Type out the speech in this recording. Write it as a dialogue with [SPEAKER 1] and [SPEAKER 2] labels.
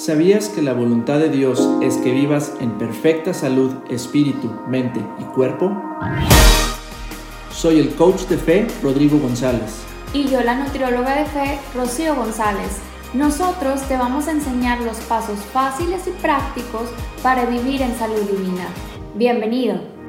[SPEAKER 1] ¿Sabías que la voluntad de Dios es que vivas en perfecta salud, espíritu, mente y cuerpo? Soy el coach de fe, Rodrigo González.
[SPEAKER 2] Y yo la nutrióloga de fe, Rocío González. Nosotros te vamos a enseñar los pasos fáciles y prácticos para vivir en salud divina. Bienvenido.